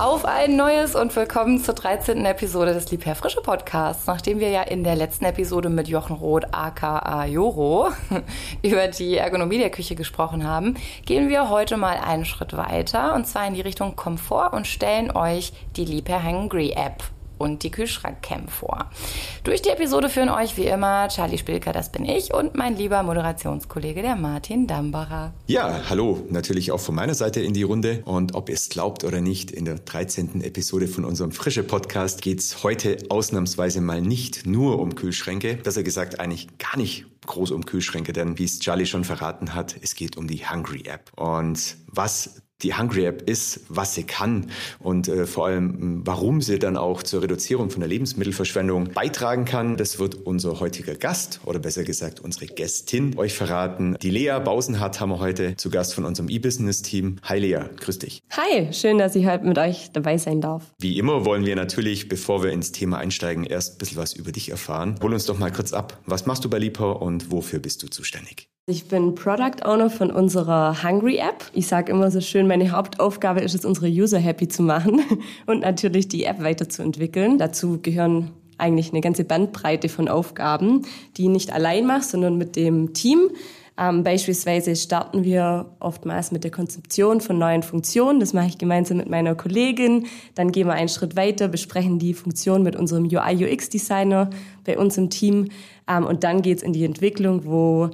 Auf ein neues und willkommen zur 13. Episode des Liebherr Frische Podcasts. Nachdem wir ja in der letzten Episode mit Jochen Roth aka Joro über die Ergonomie der Küche gesprochen haben, gehen wir heute mal einen Schritt weiter und zwar in die Richtung Komfort und stellen euch die Liebherr Hungry App und die Kühlschrankcam vor. Durch die Episode führen euch wie immer Charlie Spilker, das bin ich, und mein lieber Moderationskollege, der Martin Dambacher. Ja, hallo, natürlich auch von meiner Seite in die Runde. Und ob ihr es glaubt oder nicht, in der 13. Episode von unserem Frische Podcast geht es heute ausnahmsweise mal nicht nur um Kühlschränke. Besser gesagt, eigentlich gar nicht groß um Kühlschränke, denn wie es Charlie schon verraten hat, es geht um die Hungry App. Und was die Hungry App ist, was sie kann und äh, vor allem, warum sie dann auch zur Reduzierung von der Lebensmittelverschwendung beitragen kann. Das wird unser heutiger Gast oder besser gesagt unsere Gästin euch verraten. Die Lea Bausenhardt haben wir heute zu Gast von unserem E-Business-Team. Hi Lea, grüß dich. Hi, schön, dass ich heute mit euch dabei sein darf. Wie immer wollen wir natürlich, bevor wir ins Thema einsteigen, erst ein bisschen was über dich erfahren. Hol uns doch mal kurz ab. Was machst du bei Liebherr und wofür bist du zuständig? Ich bin Product Owner von unserer Hungry App. Ich sage immer so schön, meine Hauptaufgabe ist es, unsere User happy zu machen und natürlich die App weiterzuentwickeln. Dazu gehören eigentlich eine ganze Bandbreite von Aufgaben, die ich nicht allein mache, sondern mit dem Team. Ähm, beispielsweise starten wir oftmals mit der Konzeption von neuen Funktionen. Das mache ich gemeinsam mit meiner Kollegin. Dann gehen wir einen Schritt weiter, besprechen die Funktion mit unserem UI-UX-Designer bei uns im Team. Ähm, und dann geht's in die Entwicklung, wo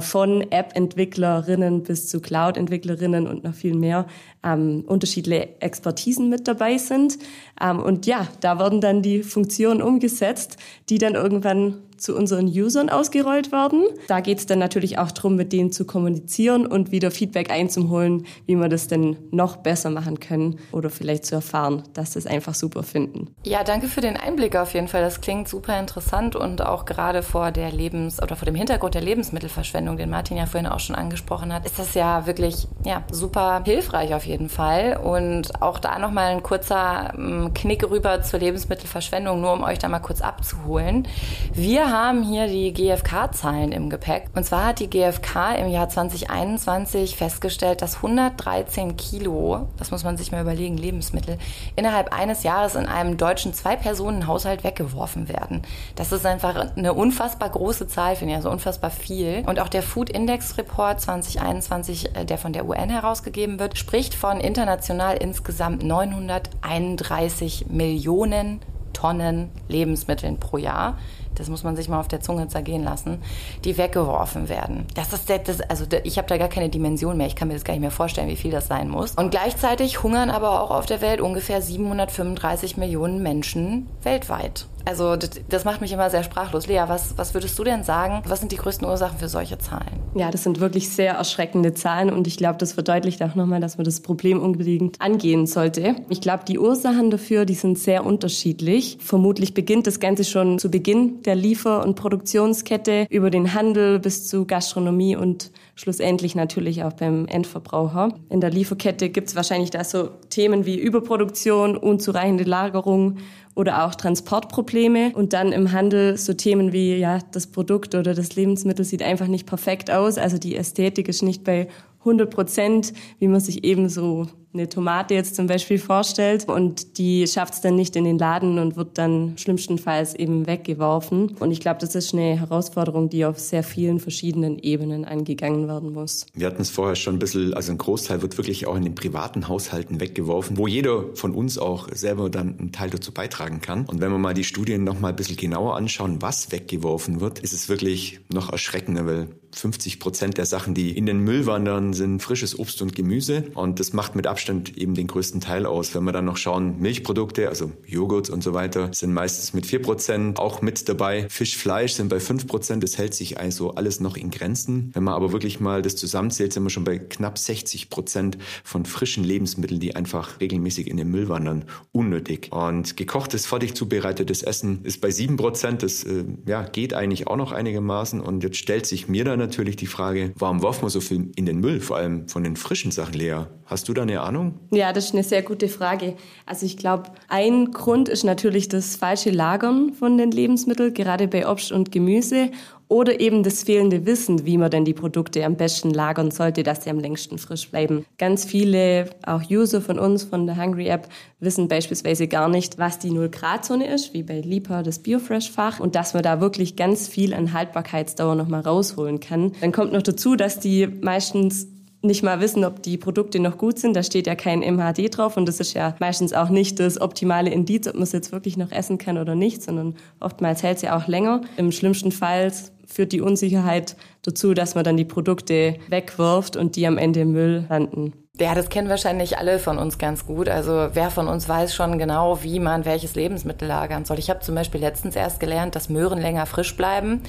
von App-Entwicklerinnen bis zu Cloud-Entwicklerinnen und noch viel mehr ähm, unterschiedliche Expertisen mit dabei sind. Ähm, und ja, da werden dann die Funktionen umgesetzt, die dann irgendwann zu unseren Usern ausgerollt werden. Da geht es dann natürlich auch darum, mit denen zu kommunizieren und wieder Feedback einzuholen, wie wir das denn noch besser machen können oder vielleicht zu erfahren, dass das einfach super finden. Ja, danke für den Einblick auf jeden Fall. Das klingt super interessant und auch gerade vor der Lebens- oder vor dem Hintergrund der Lebensmittelverschwendung, den Martin ja vorhin auch schon angesprochen hat, ist das ja wirklich ja, super hilfreich auf jeden Fall. Und auch da nochmal ein kurzer ähm, Knick rüber zur Lebensmittelverschwendung, nur um euch da mal kurz abzuholen. Wir haben hier die GfK-Zahlen im Gepäck. Und zwar hat die GfK im Jahr 2021 festgestellt, dass 113 Kilo, das muss man sich mal überlegen, Lebensmittel, innerhalb eines Jahres in einem deutschen Zwei-Personen-Haushalt weggeworfen werden. Das ist einfach eine unfassbar große Zahl, finde ich, also unfassbar viel. Und auch der Food Index Report 2021, äh, der von der UN herausgegeben wird, spricht von international insgesamt 931 Millionen Tonnen Lebensmitteln pro Jahr das muss man sich mal auf der Zunge zergehen lassen, die weggeworfen werden. Das ist das, also ich habe da gar keine Dimension mehr. Ich kann mir das gar nicht mehr vorstellen, wie viel das sein muss. Und gleichzeitig hungern aber auch auf der Welt ungefähr 735 Millionen Menschen weltweit. Also das, macht mich immer sehr sprachlos. Lea, was, was würdest du denn sagen? Was sind die größten Ursachen für solche Zahlen? Ja, das sind wirklich sehr erschreckende Zahlen und ich glaube, das verdeutlicht auch nochmal, dass man das Problem unbedingt angehen sollte. Ich glaube, die Ursachen dafür, die sind sehr unterschiedlich. Vermutlich beginnt das Ganze schon zu Beginn der Liefer- und Produktionskette über den Handel bis zu Gastronomie und schlussendlich natürlich auch beim Endverbraucher. In der Lieferkette gibt es wahrscheinlich da so Themen wie Überproduktion, unzureichende Lagerung oder auch Transportprobleme. Und dann im Handel so Themen wie, ja, das Produkt oder das Lebensmittel sieht einfach nicht perfekt aus. Also die Ästhetik ist nicht bei 100 Prozent, wie man sich eben so eine Tomate jetzt zum Beispiel vorstellt und die schafft es dann nicht in den Laden und wird dann schlimmstenfalls eben weggeworfen. Und ich glaube, das ist eine Herausforderung, die auf sehr vielen verschiedenen Ebenen angegangen werden muss. Wir hatten es vorher schon ein bisschen, also ein Großteil wird wirklich auch in den privaten Haushalten weggeworfen, wo jeder von uns auch selber dann einen Teil dazu beitragen kann. Und wenn wir mal die Studien noch mal ein bisschen genauer anschauen, was weggeworfen wird, ist es wirklich noch erschreckender, weil 50 Prozent der Sachen, die in den Müll wandern, sind frisches Obst und Gemüse. Und das macht mit Abstand eben den größten Teil aus. Wenn wir dann noch schauen, Milchprodukte, also Joghurt und so weiter, sind meistens mit 4 Prozent auch mit dabei. Fisch, Fleisch sind bei 5 Prozent. Das hält sich also alles noch in Grenzen. Wenn man aber wirklich mal das zusammenzählt, sind wir schon bei knapp 60 Prozent von frischen Lebensmitteln, die einfach regelmäßig in den Müll wandern. Unnötig. Und gekochtes, fertig zubereitetes Essen ist bei 7 Prozent. Das äh, ja, geht eigentlich auch noch einigermaßen. Und jetzt stellt sich mir dann natürlich die Frage, warum werfen wir so viel in den Müll, vor allem von den frischen Sachen leer? Hast du da eine Ahnung? Ja, das ist eine sehr gute Frage. Also ich glaube, ein Grund ist natürlich das falsche Lagern von den Lebensmitteln, gerade bei Obst und Gemüse. Oder eben das fehlende Wissen, wie man denn die Produkte am besten lagern sollte, dass sie am längsten frisch bleiben. Ganz viele, auch User von uns, von der Hungry App, wissen beispielsweise gar nicht, was die Null-Grad-Zone ist, wie bei Lipa das Biofresh-Fach. Und dass man da wirklich ganz viel an Haltbarkeitsdauer nochmal rausholen kann. Dann kommt noch dazu, dass die meistens nicht mal wissen, ob die Produkte noch gut sind. Da steht ja kein MHD drauf und das ist ja meistens auch nicht das optimale Indiz, ob man es jetzt wirklich noch essen kann oder nicht, sondern oftmals hält es ja auch länger. Im schlimmsten Fall führt die Unsicherheit dazu, dass man dann die Produkte wegwirft und die am Ende im Müll landen. Ja, das kennen wahrscheinlich alle von uns ganz gut. Also wer von uns weiß schon genau, wie man welches Lebensmittel lagern soll. Ich habe zum Beispiel letztens erst gelernt, dass Möhren länger frisch bleiben,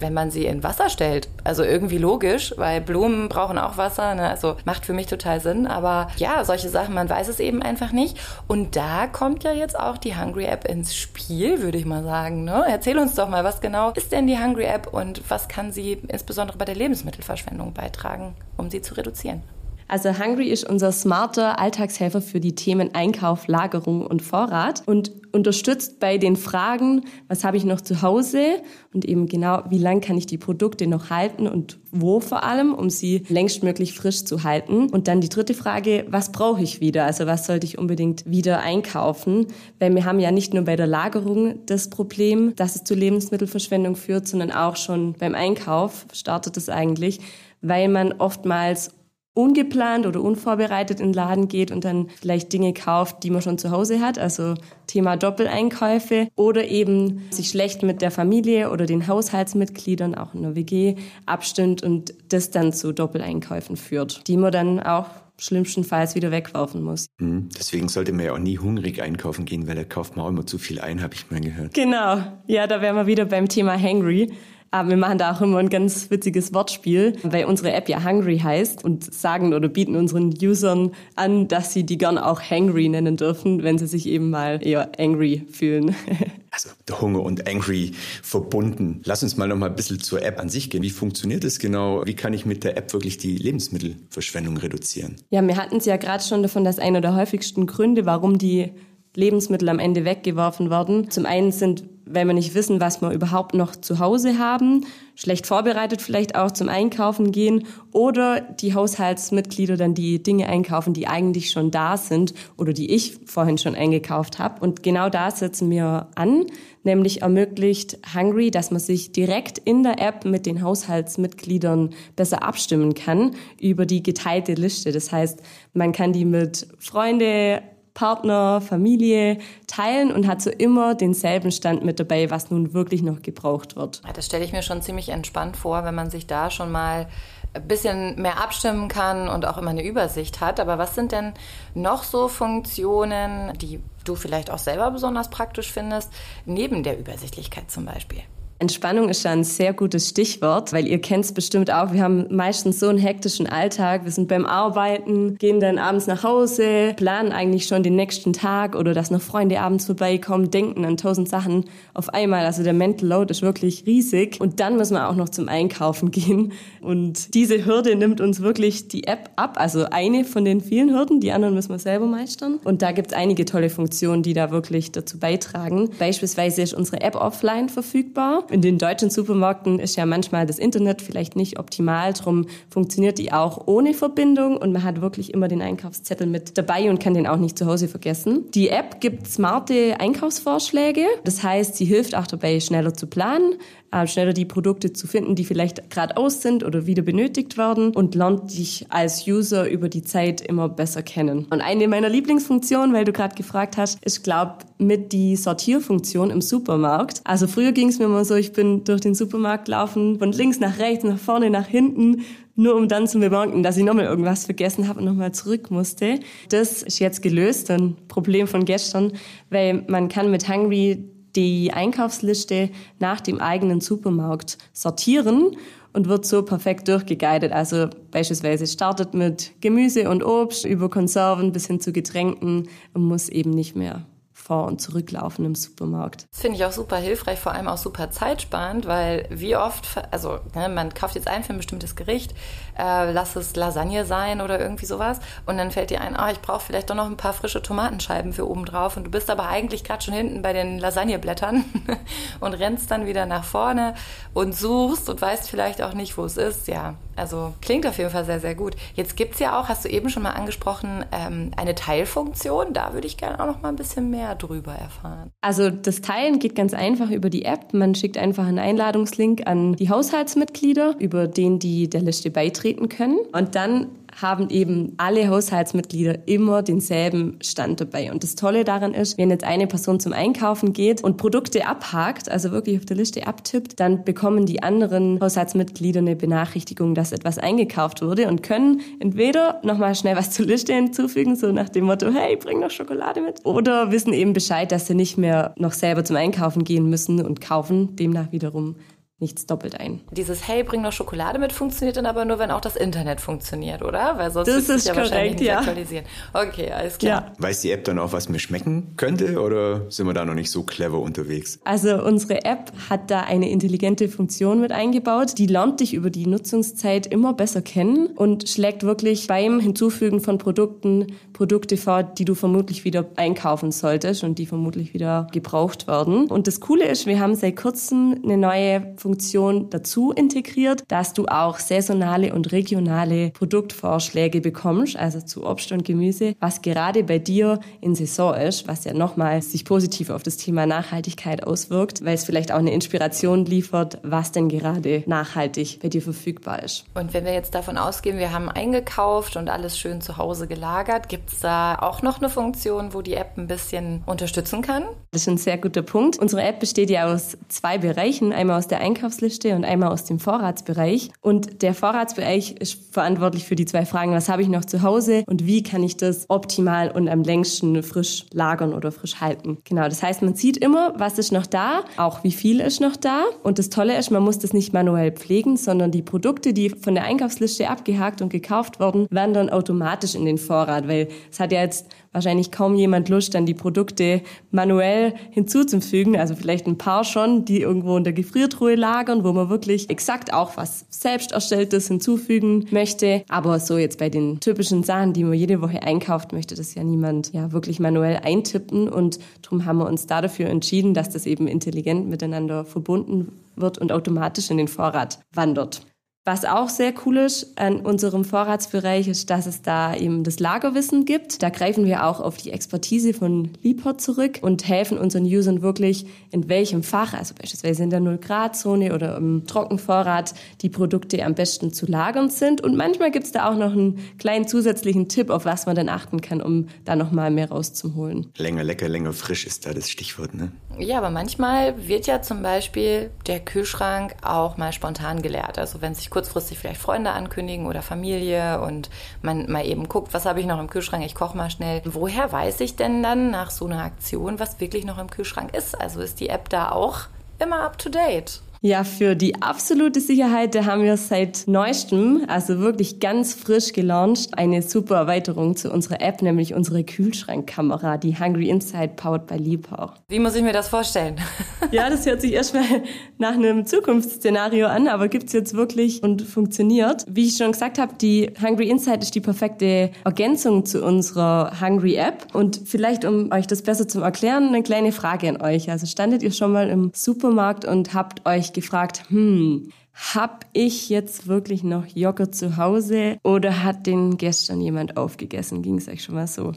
wenn man sie in Wasser stellt. Also irgendwie logisch, weil Blumen brauchen auch Wasser. Ne? Also macht für mich total Sinn. Aber ja, solche Sachen, man weiß es eben einfach nicht. Und da kommt ja jetzt auch die Hungry App ins Spiel, würde ich mal sagen. Ne? Erzähl uns doch mal, was genau ist denn die Hungry App und was kann sie insbesondere bei der Lebensmittelverschwendung beitragen, um sie zu reduzieren? Also Hungry ist unser smarter Alltagshelfer für die Themen Einkauf, Lagerung und Vorrat und unterstützt bei den Fragen, was habe ich noch zu Hause und eben genau, wie lange kann ich die Produkte noch halten und wo vor allem, um sie längstmöglich frisch zu halten. Und dann die dritte Frage, was brauche ich wieder? Also was sollte ich unbedingt wieder einkaufen? Weil wir haben ja nicht nur bei der Lagerung das Problem, dass es zu Lebensmittelverschwendung führt, sondern auch schon beim Einkauf startet es eigentlich, weil man oftmals ungeplant oder unvorbereitet in den Laden geht und dann vielleicht Dinge kauft, die man schon zu Hause hat, also Thema Doppeleinkäufe oder eben sich schlecht mit der Familie oder den Haushaltsmitgliedern, auch in der WG, abstimmt und das dann zu Doppeleinkäufen führt, die man dann auch schlimmstenfalls wieder wegwerfen muss. Mhm. Deswegen sollte man ja auch nie hungrig einkaufen gehen, weil da kauft man auch immer zu viel ein, habe ich mal gehört. Genau, ja, da wären wir wieder beim Thema Hangry. Aber wir machen da auch immer ein ganz witziges Wortspiel, weil unsere App ja Hungry heißt und sagen oder bieten unseren Usern an, dass sie die gern auch Hangry nennen dürfen, wenn sie sich eben mal eher angry fühlen. Also der Hunger und Angry verbunden. Lass uns mal noch mal ein bisschen zur App an sich gehen. Wie funktioniert es genau? Wie kann ich mit der App wirklich die Lebensmittelverschwendung reduzieren? Ja, wir hatten es ja gerade schon davon, dass einer der häufigsten Gründe, warum die Lebensmittel am Ende weggeworfen werden. Zum einen sind, weil wir nicht wissen, was wir überhaupt noch zu Hause haben, schlecht vorbereitet vielleicht auch zum Einkaufen gehen oder die Haushaltsmitglieder dann die Dinge einkaufen, die eigentlich schon da sind oder die ich vorhin schon eingekauft habe. Und genau da setzen wir an, nämlich ermöglicht Hungry, dass man sich direkt in der App mit den Haushaltsmitgliedern besser abstimmen kann über die geteilte Liste. Das heißt, man kann die mit Freunde, Partner, Familie teilen und hat so immer denselben Stand mit dabei, was nun wirklich noch gebraucht wird. Das stelle ich mir schon ziemlich entspannt vor, wenn man sich da schon mal ein bisschen mehr abstimmen kann und auch immer eine Übersicht hat. Aber was sind denn noch so Funktionen, die du vielleicht auch selber besonders praktisch findest, neben der Übersichtlichkeit zum Beispiel? Entspannung ist ja ein sehr gutes Stichwort, weil ihr kennt es bestimmt auch. Wir haben meistens so einen hektischen Alltag. Wir sind beim Arbeiten, gehen dann abends nach Hause, planen eigentlich schon den nächsten Tag oder dass noch Freunde abends vorbeikommen, denken an tausend Sachen auf einmal. Also der Mental Load ist wirklich riesig. Und dann müssen wir auch noch zum Einkaufen gehen. Und diese Hürde nimmt uns wirklich die App ab. Also eine von den vielen Hürden. Die anderen müssen wir selber meistern. Und da gibt es einige tolle Funktionen, die da wirklich dazu beitragen. Beispielsweise ist unsere App offline verfügbar. In den deutschen Supermärkten ist ja manchmal das Internet vielleicht nicht optimal, darum funktioniert die auch ohne Verbindung und man hat wirklich immer den Einkaufszettel mit dabei und kann den auch nicht zu Hause vergessen. Die App gibt smarte Einkaufsvorschläge, das heißt, sie hilft auch dabei, schneller zu planen, äh, schneller die Produkte zu finden, die vielleicht gerade aus sind oder wieder benötigt werden und lernt dich als User über die Zeit immer besser kennen. Und eine meiner Lieblingsfunktionen, weil du gerade gefragt hast, ist, glaube mit die Sortierfunktion im Supermarkt. Also früher ging es mir immer so, ich bin durch den Supermarkt laufen, von links nach rechts, nach vorne, nach hinten, nur um dann zu bemerken, dass ich nochmal irgendwas vergessen habe und nochmal zurück musste. Das ist jetzt gelöst, ein Problem von gestern, weil man kann mit Hungry die Einkaufsliste nach dem eigenen Supermarkt sortieren und wird so perfekt durchgeguidet. Also beispielsweise startet mit Gemüse und Obst über Konserven bis hin zu Getränken und muss eben nicht mehr vor- und zurücklaufen im Supermarkt. Das finde ich auch super hilfreich, vor allem auch super zeitsparend, weil wie oft, also ne, man kauft jetzt ein für ein bestimmtes Gericht, äh, lass es Lasagne sein oder irgendwie sowas und dann fällt dir ein, ah, ich brauche vielleicht doch noch ein paar frische Tomatenscheiben für oben drauf und du bist aber eigentlich gerade schon hinten bei den Lasagneblättern und rennst dann wieder nach vorne und suchst und weißt vielleicht auch nicht, wo es ist. Ja, also klingt auf jeden Fall sehr, sehr gut. Jetzt gibt es ja auch, hast du eben schon mal angesprochen, ähm, eine Teilfunktion. Da würde ich gerne auch noch mal ein bisschen mehr drüber erfahren. Also das Teilen geht ganz einfach über die App. Man schickt einfach einen Einladungslink an die Haushaltsmitglieder, über den die der Liste beitreten können. Und dann haben eben alle Haushaltsmitglieder immer denselben Stand dabei. Und das Tolle daran ist, wenn jetzt eine Person zum Einkaufen geht und Produkte abhakt, also wirklich auf der Liste abtippt, dann bekommen die anderen Haushaltsmitglieder eine Benachrichtigung, dass etwas eingekauft wurde und können entweder nochmal schnell was zur Liste hinzufügen, so nach dem Motto, hey, bring noch Schokolade mit, oder wissen eben Bescheid, dass sie nicht mehr noch selber zum Einkaufen gehen müssen und kaufen demnach wiederum nichts doppelt ein. Dieses Hey, bring noch Schokolade mit funktioniert dann aber nur, wenn auch das Internet funktioniert, oder? Weil sonst das ist ja korrekt, wahrscheinlich nicht ja. aktualisieren. Okay, alles klar. Ja. Weiß die App dann auch, was mir schmecken könnte oder sind wir da noch nicht so clever unterwegs? Also unsere App hat da eine intelligente Funktion mit eingebaut, die lernt dich über die Nutzungszeit immer besser kennen und schlägt wirklich beim Hinzufügen von Produkten Produkte vor, die du vermutlich wieder einkaufen solltest und die vermutlich wieder gebraucht werden. Und das Coole ist, wir haben seit kurzem eine neue Funktion dazu integriert, dass du auch saisonale und regionale Produktvorschläge bekommst, also zu Obst und Gemüse, was gerade bei dir in Saison ist, was ja nochmal sich positiv auf das Thema Nachhaltigkeit auswirkt, weil es vielleicht auch eine Inspiration liefert, was denn gerade nachhaltig bei dir verfügbar ist. Und wenn wir jetzt davon ausgehen, wir haben eingekauft und alles schön zu Hause gelagert, gibt es da auch noch eine Funktion, wo die App ein bisschen unterstützen kann? Das ist ein sehr guter Punkt. Unsere App besteht ja aus zwei Bereichen, einmal aus der Einkaufs Einkaufsliste und einmal aus dem Vorratsbereich. Und der Vorratsbereich ist verantwortlich für die zwei Fragen, was habe ich noch zu Hause und wie kann ich das optimal und am längsten frisch lagern oder frisch halten. Genau, das heißt, man sieht immer, was ist noch da, auch wie viel ist noch da. Und das Tolle ist, man muss das nicht manuell pflegen, sondern die Produkte, die von der Einkaufsliste abgehakt und gekauft wurden, werden dann automatisch in den Vorrat, weil es hat ja jetzt wahrscheinlich kaum jemand Lust, dann die Produkte manuell hinzuzufügen. Also vielleicht ein paar schon, die irgendwo in der Gefriertruhe lagern, wo man wirklich exakt auch was selbst erstelltes hinzufügen möchte. Aber so jetzt bei den typischen Sachen, die man jede Woche einkauft, möchte das ja niemand ja wirklich manuell eintippen. Und darum haben wir uns da dafür entschieden, dass das eben intelligent miteinander verbunden wird und automatisch in den Vorrat wandert. Was auch sehr cool ist an unserem Vorratsbereich ist, dass es da eben das Lagerwissen gibt. Da greifen wir auch auf die Expertise von Liebherr zurück und helfen unseren Usern wirklich, in welchem Fach, also beispielsweise in der Null-Grad-Zone oder im Trockenvorrat, die Produkte am besten zu lagern sind. Und manchmal gibt es da auch noch einen kleinen zusätzlichen Tipp, auf was man dann achten kann, um da nochmal mehr rauszuholen. Länger lecker, länger frisch ist da das Stichwort, ne? Ja, aber manchmal wird ja zum Beispiel der Kühlschrank auch mal spontan geleert. Also wenn sich kurzfristig vielleicht Freunde ankündigen oder Familie und man mal eben guckt, was habe ich noch im Kühlschrank, ich koche mal schnell. Woher weiß ich denn dann nach so einer Aktion, was wirklich noch im Kühlschrank ist? Also ist die App da auch immer up to date? Ja, für die absolute Sicherheit, da haben wir seit neuestem, also wirklich ganz frisch gelauncht, eine super Erweiterung zu unserer App, nämlich unsere Kühlschrankkamera, die Hungry Insight powered by Liebhauch. Wie muss ich mir das vorstellen? ja, das hört sich erstmal nach einem Zukunftsszenario an, aber gibt's jetzt wirklich und funktioniert. Wie ich schon gesagt habe, die Hungry Insight ist die perfekte Ergänzung zu unserer Hungry App. Und vielleicht, um euch das besser zu erklären, eine kleine Frage an euch. Also standet ihr schon mal im Supermarkt und habt euch mich gefragt, hm, hab ich jetzt wirklich noch Joghurt zu Hause oder hat den gestern jemand aufgegessen? Ging es euch schon mal so?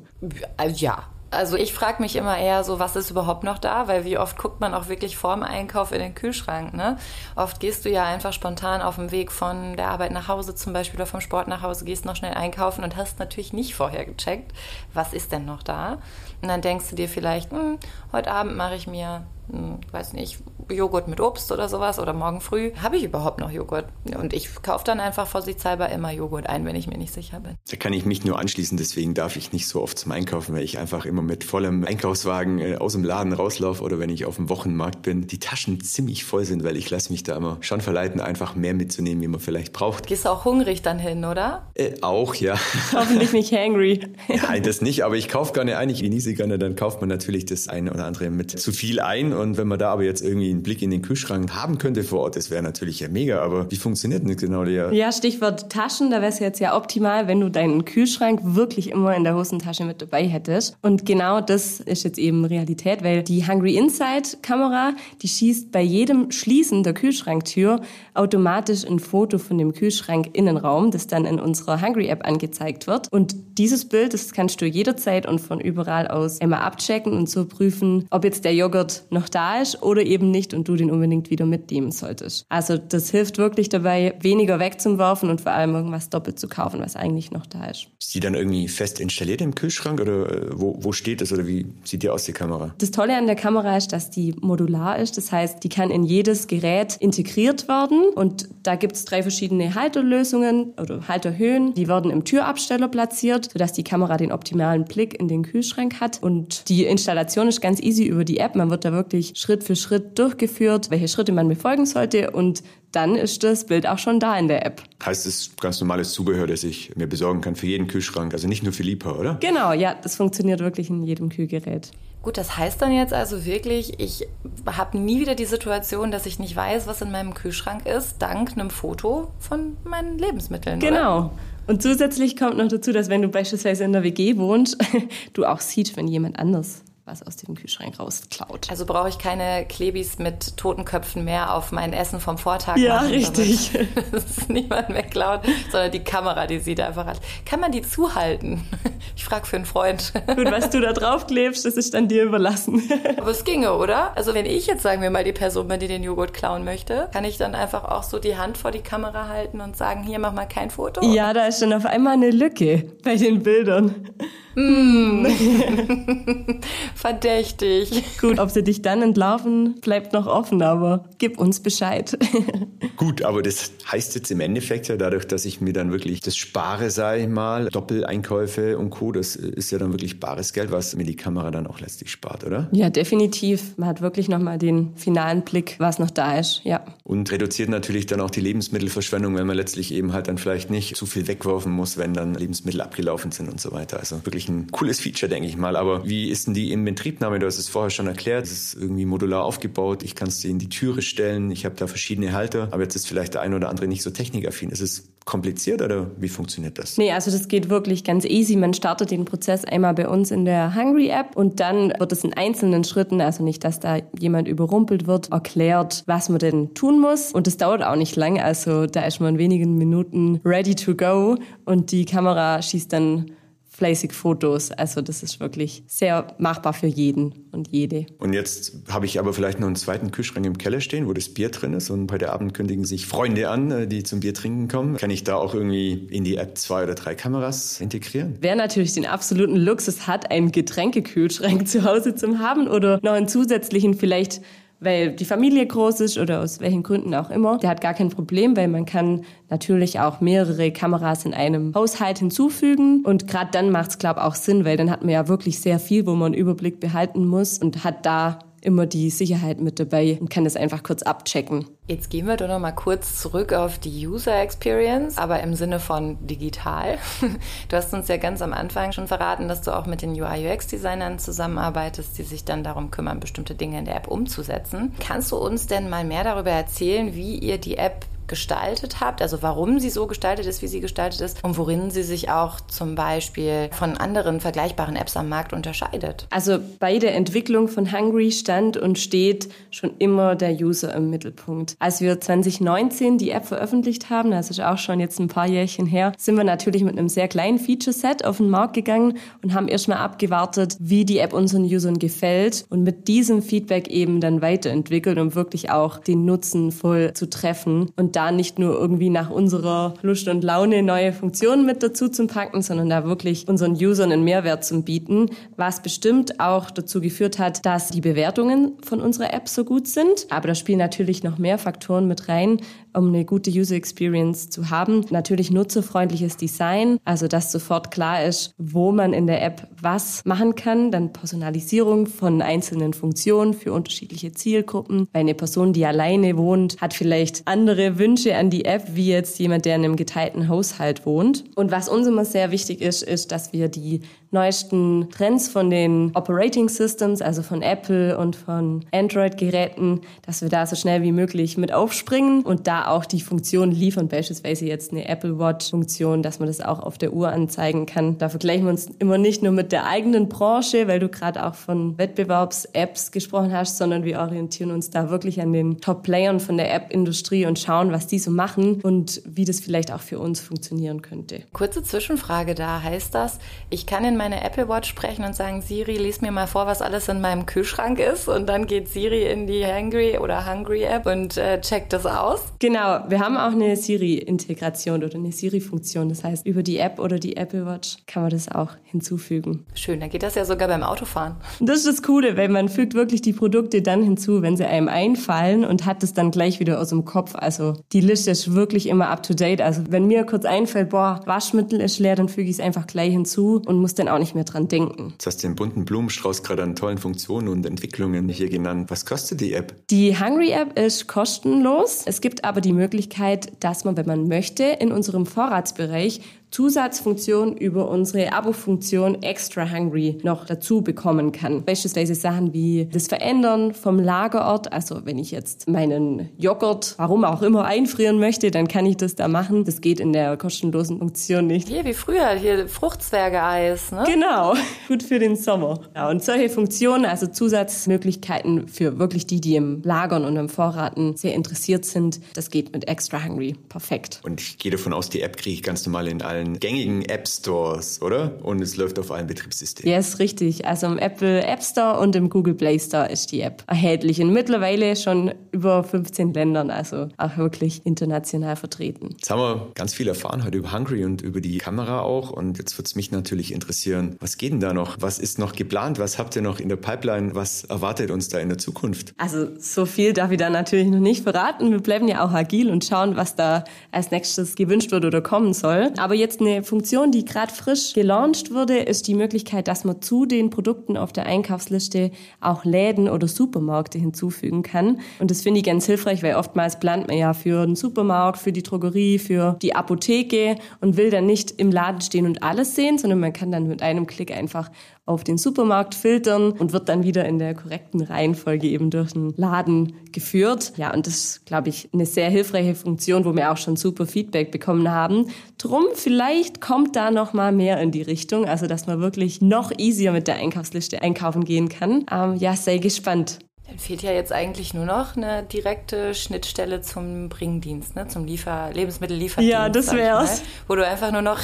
Ja, also ich frage mich immer eher so, was ist überhaupt noch da? Weil wie oft guckt man auch wirklich vorm Einkauf in den Kühlschrank, ne? Oft gehst du ja einfach spontan auf dem Weg von der Arbeit nach Hause zum Beispiel oder vom Sport nach Hause, gehst noch schnell einkaufen und hast natürlich nicht vorher gecheckt, was ist denn noch da? Und dann denkst du dir vielleicht, hm, heute Abend mache ich mir, hm, weiß nicht, Joghurt mit Obst oder sowas oder morgen früh, habe ich überhaupt noch Joghurt? Und ich kaufe dann einfach vorsichtshalber immer Joghurt ein, wenn ich mir nicht sicher bin. Da kann ich mich nur anschließen, deswegen darf ich nicht so oft zum Einkaufen, weil ich einfach immer mit vollem Einkaufswagen äh, aus dem Laden rauslaufe oder wenn ich auf dem Wochenmarkt bin, die Taschen ziemlich voll sind, weil ich lasse mich da immer schon verleiten, einfach mehr mitzunehmen, wie man vielleicht braucht. Gehst du auch hungrig dann hin, oder? Äh, auch, ja. Hoffentlich nicht hangry. Nein, das nicht, aber ich kaufe gerne ein, ich genieße gerne, dann kauft man natürlich das eine oder andere mit zu viel ein und wenn man da aber jetzt irgendwie einen Blick in den Kühlschrank haben könnte vor Ort, das wäre natürlich ja mega, aber wie funktioniert denn genau der? Ja, Stichwort Taschen, da wäre es jetzt ja optimal, wenn du deinen Kühlschrank wirklich immer in der Hosentasche mit dabei hättest. Und genau das ist jetzt eben Realität, weil die Hungry Inside Kamera, die schießt bei jedem Schließen der Kühlschranktür automatisch ein Foto von dem Kühlschrank Innenraum, das dann in unserer Hungry App angezeigt wird. Und dieses Bild, das kannst du jederzeit und von überall aus einmal abchecken und so prüfen, ob jetzt der Joghurt noch da ist oder eben nicht und du den unbedingt wieder mitnehmen solltest. Also das hilft wirklich dabei, weniger wegzuwerfen und vor allem irgendwas doppelt zu kaufen, was eigentlich noch da ist. Ist die dann irgendwie fest installiert im Kühlschrank oder äh, wo, wo steht das oder wie sieht die aus, die Kamera? Das Tolle an der Kamera ist, dass die modular ist. Das heißt, die kann in jedes Gerät integriert werden und da gibt es drei verschiedene Halterlösungen oder Halterhöhen. Die werden im Türabsteller platziert, sodass die Kamera den optimalen Blick in den Kühlschrank hat und die Installation ist ganz easy über die App. Man wird da wirklich Schritt für Schritt durchgeführt, welche Schritte man befolgen sollte und dann ist das Bild auch schon da in der App. Heißt es ganz normales Zubehör, das ich mir besorgen kann für jeden Kühlschrank, also nicht nur für Liebhaber, oder? Genau, ja, das funktioniert wirklich in jedem Kühlgerät. Gut, das heißt dann jetzt also wirklich, ich habe nie wieder die Situation, dass ich nicht weiß, was in meinem Kühlschrank ist, dank einem Foto von meinen Lebensmitteln. Genau. Oder? Und zusätzlich kommt noch dazu, dass wenn du beispielsweise in der WG wohnst, du auch siehst, wenn jemand anders was aus dem Kühlschrank rausklaut. Also brauche ich keine Klebis mit Totenköpfen mehr auf mein Essen vom Vortag ja, machen. Ja, richtig. Dass niemand mehr klaut, sondern die Kamera, die sieht einfach an. Kann man die zuhalten? Ich frage für einen Freund. Gut, was du da drauf klebst, das ist dann dir überlassen. Aber es ginge, oder? Also wenn ich jetzt, sagen wir mal, die Person bin, die den Joghurt klauen möchte, kann ich dann einfach auch so die Hand vor die Kamera halten und sagen, hier, mach mal kein Foto? Ja, da ist dann auf einmal eine Lücke bei den Bildern. Mm. Verdächtig. Gut, ob sie dich dann entlarven, bleibt noch offen, aber gib uns Bescheid. Gut, aber das heißt jetzt im Endeffekt ja dadurch, dass ich mir dann wirklich das spare, sage ich mal, Doppeleinkäufe und Co., das ist ja dann wirklich bares Geld, was mir die Kamera dann auch letztlich spart, oder? Ja, definitiv. Man hat wirklich nochmal den finalen Blick, was noch da ist, ja. Und reduziert natürlich dann auch die Lebensmittelverschwendung, wenn man letztlich eben halt dann vielleicht nicht zu viel wegwerfen muss, wenn dann Lebensmittel abgelaufen sind und so weiter. Also wirklich ein cooles Feature, denke ich mal. Aber wie ist denn die Inbetriebnahme? Du hast es vorher schon erklärt. Es ist irgendwie modular aufgebaut. Ich kann es dir in die Türe stellen. Ich habe da verschiedene Halter. Aber jetzt ist vielleicht der eine oder andere nicht so technikaffin. Ist es kompliziert oder wie funktioniert das? Nee, also das geht wirklich ganz easy. Man startet den Prozess einmal bei uns in der Hungry App und dann wird es in einzelnen Schritten, also nicht, dass da jemand überrumpelt wird, erklärt, was man denn tun muss. Und das dauert auch nicht lang. Also da ist man in wenigen Minuten ready to go und die Kamera schießt dann fleißig Fotos. Also das ist wirklich sehr machbar für jeden und jede. Und jetzt habe ich aber vielleicht noch einen zweiten Kühlschrank im Keller stehen, wo das Bier drin ist und heute Abend kündigen sich Freunde an, äh, die zum Bier trinken kommen. Kann ich da auch irgendwie in die App zwei oder drei Kameras integrieren? Wer natürlich den absoluten Luxus hat, einen Getränkekühlschrank zu Hause zu haben oder noch einen zusätzlichen vielleicht weil die Familie groß ist oder aus welchen Gründen auch immer. Der hat gar kein Problem, weil man kann natürlich auch mehrere Kameras in einem Haushalt hinzufügen. Und gerade dann macht es, glaube ich, auch Sinn, weil dann hat man ja wirklich sehr viel, wo man einen Überblick behalten muss und hat da immer die Sicherheit mit dabei und kann das einfach kurz abchecken. Jetzt gehen wir doch noch mal kurz zurück auf die User Experience, aber im Sinne von digital. Du hast uns ja ganz am Anfang schon verraten, dass du auch mit den UI-UX-Designern zusammenarbeitest, die sich dann darum kümmern, bestimmte Dinge in der App umzusetzen. Kannst du uns denn mal mehr darüber erzählen, wie ihr die App gestaltet habt, also warum sie so gestaltet ist, wie sie gestaltet ist und worin sie sich auch zum Beispiel von anderen vergleichbaren Apps am Markt unterscheidet. Also bei der Entwicklung von Hungry stand und steht schon immer der User im Mittelpunkt. Als wir 2019 die App veröffentlicht haben, das ist auch schon jetzt ein paar Jährchen her, sind wir natürlich mit einem sehr kleinen Feature-Set auf den Markt gegangen und haben erstmal abgewartet, wie die App unseren Usern gefällt und mit diesem Feedback eben dann weiterentwickelt, um wirklich auch den Nutzen voll zu treffen. Und da nicht nur irgendwie nach unserer Lust und Laune neue Funktionen mit dazu zu packen, sondern da wirklich unseren Usern einen Mehrwert zu bieten, was bestimmt auch dazu geführt hat, dass die Bewertungen von unserer App so gut sind. Aber da spielen natürlich noch mehr Faktoren mit rein, um eine gute User Experience zu haben. Natürlich nutzerfreundliches Design, also dass sofort klar ist, wo man in der App was machen kann. Dann Personalisierung von einzelnen Funktionen für unterschiedliche Zielgruppen. Weil eine Person, die alleine wohnt, hat vielleicht andere Wünsche an die App, wie jetzt jemand, der in einem geteilten Haushalt wohnt. Und was uns immer sehr wichtig ist, ist, dass wir die neuesten Trends von den Operating Systems, also von Apple und von Android-Geräten, dass wir da so schnell wie möglich mit aufspringen und da auch die Funktion liefern, beispielsweise jetzt eine Apple Watch-Funktion, dass man das auch auf der Uhr anzeigen kann. Da vergleichen wir uns immer nicht nur mit der eigenen Branche, weil du gerade auch von Wettbewerbs-Apps gesprochen hast, sondern wir orientieren uns da wirklich an den Top-Playern von der App-Industrie und schauen, was die so machen und wie das vielleicht auch für uns funktionieren könnte. Kurze Zwischenfrage da. Heißt das, ich kann in meine Apple Watch sprechen und sagen, Siri, lies mir mal vor, was alles in meinem Kühlschrank ist und dann geht Siri in die Hungry oder Hungry App und äh, checkt das aus? Genau, wir haben auch eine Siri-Integration oder eine Siri-Funktion. Das heißt, über die App oder die Apple Watch kann man das auch hinzufügen. Schön, da geht das ja sogar beim Autofahren. Das ist das Coole, weil man fügt wirklich die Produkte dann hinzu, wenn sie einem einfallen und hat es dann gleich wieder aus dem Kopf. Also die Liste ist wirklich immer up to date. Also wenn mir kurz einfällt, boah, Waschmittel ist leer, dann füge ich es einfach gleich hinzu und muss dann auch nicht mehr dran denken. Jetzt hast du den bunten Blumenstrauß gerade an tollen Funktionen und Entwicklungen hier genannt. Was kostet die App? Die Hungry App ist kostenlos. Es gibt aber die Möglichkeit, dass man, wenn man möchte, in unserem Vorratsbereich Zusatzfunktion über unsere Abo-Funktion Extra Hungry noch dazu bekommen kann. Beispielsweise Sachen wie das Verändern vom Lagerort. Also wenn ich jetzt meinen Joghurt, warum auch immer, einfrieren möchte, dann kann ich das da machen. Das geht in der kostenlosen Funktion nicht. Hier wie früher, hier Fruchtzwerge-Eis, ne? Genau, gut für den Sommer. Ja, und solche Funktionen, also Zusatzmöglichkeiten für wirklich die, die im Lagern und im Vorraten sehr interessiert sind, das geht mit Extra Hungry perfekt. Und ich gehe davon aus, die App kriege ich ganz normal in allen allen gängigen App Stores, oder? Und es läuft auf allen Betriebssystemen. Ja, yes, richtig. Also im Apple App Store und im Google Play Store ist die App erhältlich. Und mittlerweile schon über 15 Ländern, also auch wirklich international vertreten. Jetzt haben wir ganz viel erfahren heute über Hungry und über die Kamera auch. Und jetzt würde es mich natürlich interessieren, was geht denn da noch? Was ist noch geplant? Was habt ihr noch in der Pipeline? Was erwartet uns da in der Zukunft? Also so viel darf ich da natürlich noch nicht verraten. Wir bleiben ja auch agil und schauen, was da als nächstes gewünscht wird oder kommen soll. Aber jetzt eine Funktion, die gerade frisch gelauncht wurde, ist die Möglichkeit, dass man zu den Produkten auf der Einkaufsliste auch Läden oder Supermärkte hinzufügen kann. Und das finde ich ganz hilfreich, weil oftmals plant man ja für den Supermarkt, für die Drogerie, für die Apotheke und will dann nicht im Laden stehen und alles sehen, sondern man kann dann mit einem Klick einfach auf den Supermarkt filtern und wird dann wieder in der korrekten Reihenfolge eben durch den Laden geführt. Ja, und das ist, glaube ich, eine sehr hilfreiche Funktion, wo wir auch schon super Feedback bekommen haben. Drum, vielleicht kommt da noch mal mehr in die Richtung, also dass man wirklich noch easier mit der Einkaufsliste einkaufen gehen kann. Ähm, ja, sei gespannt. Dann fehlt ja jetzt eigentlich nur noch eine direkte Schnittstelle zum Bringdienst, ne? zum Liefer Lebensmittellieferdienst. Ja, das wär's. wo du einfach nur noch,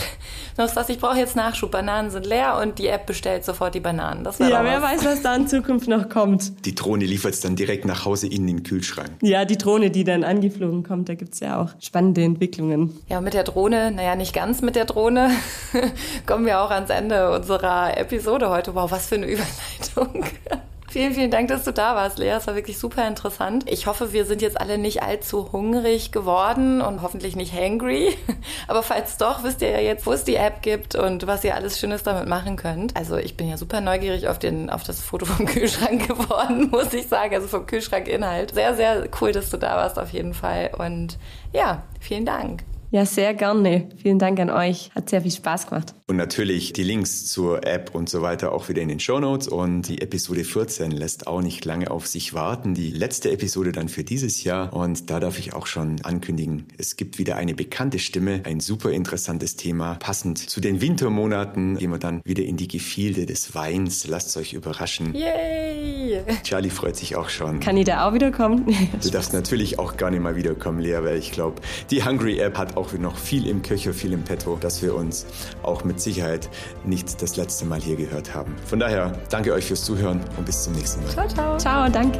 noch sagst, ich brauche jetzt Nachschub, Bananen sind leer und die App bestellt sofort die Bananen. Das ja, wer was. weiß, was da in Zukunft noch kommt. Die Drohne liefert es dann direkt nach Hause in den Kühlschrank. Ja, die Drohne, die dann angeflogen kommt, da gibt's ja auch spannende Entwicklungen. Ja, mit der Drohne, naja, nicht ganz mit der Drohne, kommen wir auch ans Ende unserer Episode heute. Wow, was für eine Überleitung. Vielen, vielen Dank, dass du da warst, Lea. Es war wirklich super interessant. Ich hoffe, wir sind jetzt alle nicht allzu hungrig geworden und hoffentlich nicht hangry. Aber falls doch, wisst ihr ja jetzt, wo es die App gibt und was ihr alles Schönes damit machen könnt. Also ich bin ja super neugierig auf, den, auf das Foto vom Kühlschrank geworden, muss ich sagen. Also vom Kühlschrankinhalt. Sehr, sehr cool, dass du da warst auf jeden Fall. Und ja, vielen Dank. Ja, sehr gerne. Vielen Dank an euch. Hat sehr viel Spaß gemacht. Und natürlich die Links zur App und so weiter auch wieder in den Show Notes. Und die Episode 14 lässt auch nicht lange auf sich warten. Die letzte Episode dann für dieses Jahr. Und da darf ich auch schon ankündigen, es gibt wieder eine bekannte Stimme, ein super interessantes Thema, passend zu den Wintermonaten. Gehen wir dann wieder in die Gefilde des Weins. Lasst euch überraschen. Yay! Charlie freut sich auch schon. Kann ich da auch wiederkommen? du darfst natürlich auch gar nicht mal wiederkommen, Lea, weil ich glaube, die Hungry App hat auch noch viel im Köcher, viel im Petto, dass wir uns auch mit Sicherheit nicht das letzte Mal hier gehört haben. Von daher danke euch fürs Zuhören und bis zum nächsten Mal. Ciao, ciao. Ciao, danke.